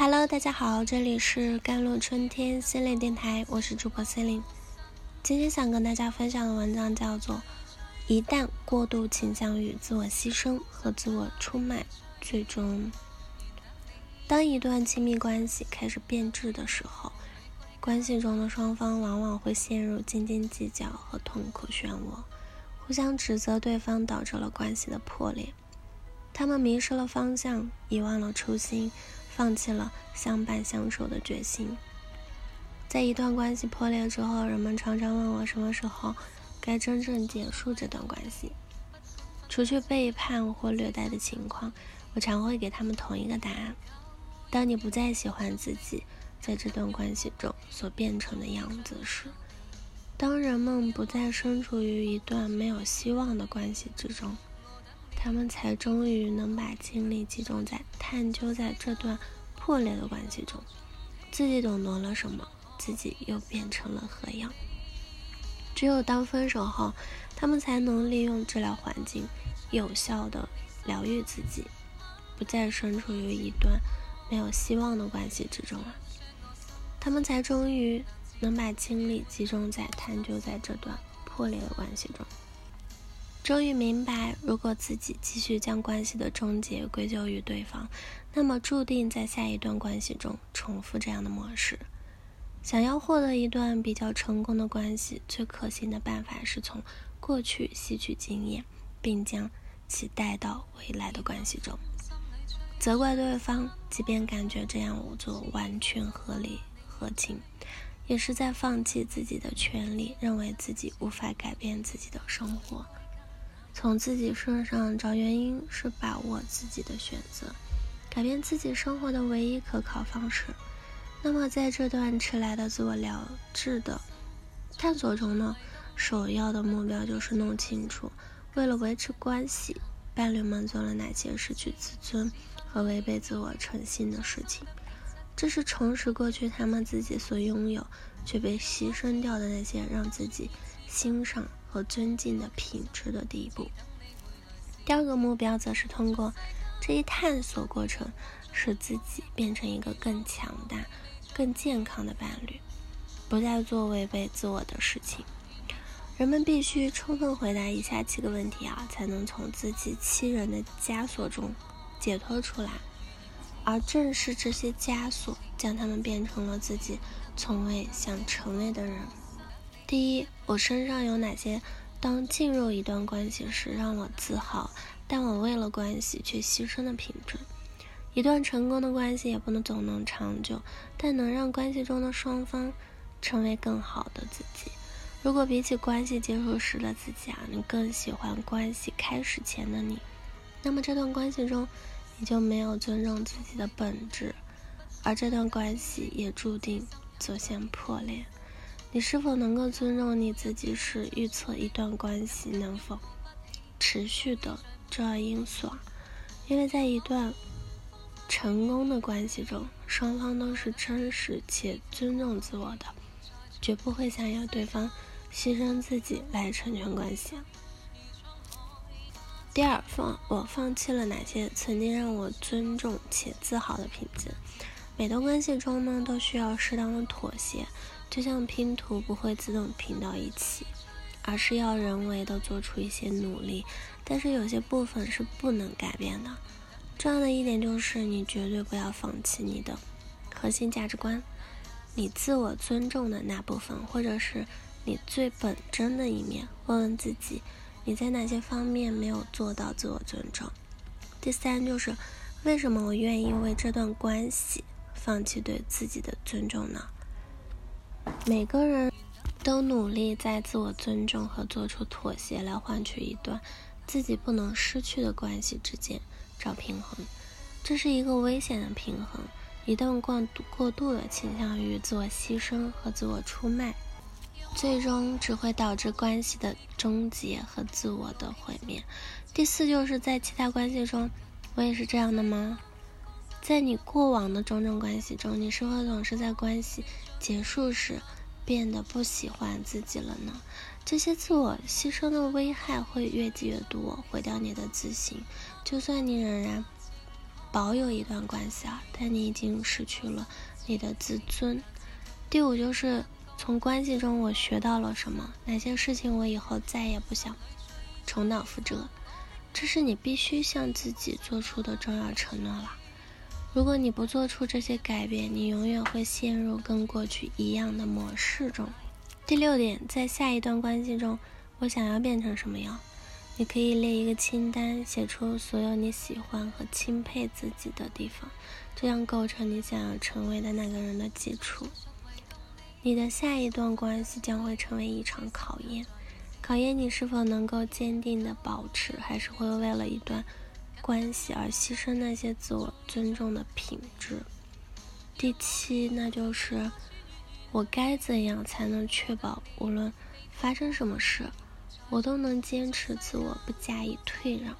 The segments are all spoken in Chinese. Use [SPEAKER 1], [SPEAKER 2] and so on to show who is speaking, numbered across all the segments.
[SPEAKER 1] Hello，大家好，这里是甘露春天心灵电台，我是主播 c e l i n e 今天想跟大家分享的文章叫做《一旦过度倾向于自我牺牲和自我出卖，最终当一段亲密关系开始变质的时候，关系中的双方往往会陷入斤斤计较和痛苦漩涡，互相指责对方，导致了关系的破裂。他们迷失了方向，遗忘了初心。放弃了相伴相守的决心。在一段关系破裂之后，人们常常问我什么时候该真正结束这段关系。除去背叛或虐待的情况，我常会给他们同一个答案：当你不再喜欢自己在这段关系中所变成的样子时，当人们不再身处于一段没有希望的关系之中。他们才终于能把精力集中在探究在这段破裂的关系中，自己懂得了什么，自己又变成了何样。只有当分手后，他们才能利用治疗环境，有效的疗愈自己，不再身处于一段没有希望的关系之中了。他们才终于能把精力集中在探究在这段破裂的关系中。终于明白，如果自己继续将关系的终结归咎于对方，那么注定在下一段关系中重复这样的模式。想要获得一段比较成功的关系，最可行的办法是从过去吸取经验，并将其带到未来的关系中。责怪对方，即便感觉这样做完全合理合情，也是在放弃自己的权利，认为自己无法改变自己的生活。从自己身上找原因是把握自己的选择，改变自己生活的唯一可靠方式。那么，在这段迟来的自我疗治的探索中呢，首要的目标就是弄清楚，为了维持关系，伴侣们做了哪些失去自尊和违背自我诚信的事情。这是重拾过去他们自己所拥有却被牺牲掉的那些让自己欣赏。和尊敬的品质的第一步。第二个目标则是通过这一探索过程，使自己变成一个更强大、更健康的伴侣，不再做违背自我的事情。人们必须充分回答以下七个问题啊，才能从自欺欺人的枷锁中解脱出来。而正是这些枷锁，将他们变成了自己从未想成为的人。第一，我身上有哪些当进入一段关系时让我自豪，但我为了关系却牺牲的品质？一段成功的关系也不能总能长久，但能让关系中的双方成为更好的自己。如果比起关系结束时的自己啊，你更喜欢关系开始前的你，那么这段关系中你就没有尊重自己的本质，而这段关系也注定走向破裂。你是否能够尊重你自己？是预测一段关系能否持续的重要因素。因为在一段成功的关系中，双方都是真实且尊重自我的，绝不会想要对方牺牲自己来成全关系。第二，放我放弃了哪些曾经让我尊重且自豪的品质？每段关系中呢，都需要适当的妥协。就像拼图不会自动拼到一起，而是要人为的做出一些努力。但是有些部分是不能改变的。重要的一点就是，你绝对不要放弃你的核心价值观，你自我尊重的那部分，或者是你最本真的一面。问问自己，你在哪些方面没有做到自我尊重？第三就是，为什么我愿意为这段关系放弃对自己的尊重呢？每个人都努力在自我尊重和做出妥协来换取一段自己不能失去的关系之间找平衡，这是一个危险的平衡。一旦过过度的倾向于自我牺牲和自我出卖，最终只会导致关系的终结和自我的毁灭。第四，就是在其他关系中，我也是这样的吗？在你过往的种种关系中，你是否总是在关系结束时变得不喜欢自己了呢？这些自我牺牲的危害会越积越多，毁掉你的自信。就算你仍然保有一段关系啊，但你已经失去了你的自尊。第五就是从关系中我学到了什么，哪些事情我以后再也不想重蹈覆辙，这是你必须向自己做出的重要承诺了。如果你不做出这些改变，你永远会陷入跟过去一样的模式中。第六点，在下一段关系中，我想要变成什么样？你可以列一个清单，写出所有你喜欢和钦佩自己的地方，这样构成你想要成为的那个人的基础。你的下一段关系将会成为一场考验，考验你是否能够坚定的保持，还是会为了一段。关系而牺牲那些自我尊重的品质。第七，那就是我该怎样才能确保无论发生什么事，我都能坚持自我，不加以退让。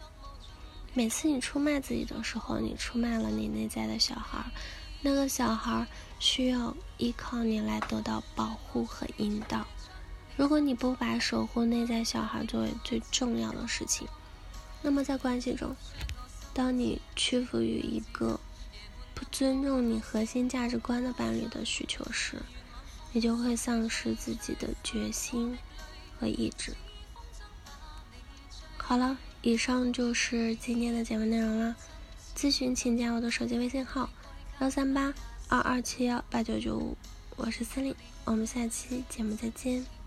[SPEAKER 1] 每次你出卖自己的时候，你出卖了你内在的小孩，那个小孩需要依靠你来得到保护和引导。如果你不把守护内在小孩作为最重要的事情，那么在关系中，当你屈服于一个不尊重你核心价值观的伴侣的需求时，你就会丧失自己的决心和意志。好了，以上就是今天的节目内容了。咨询请加我的手机微信号：幺三八二二七幺八九九五，我是司令，我们下期节目再见。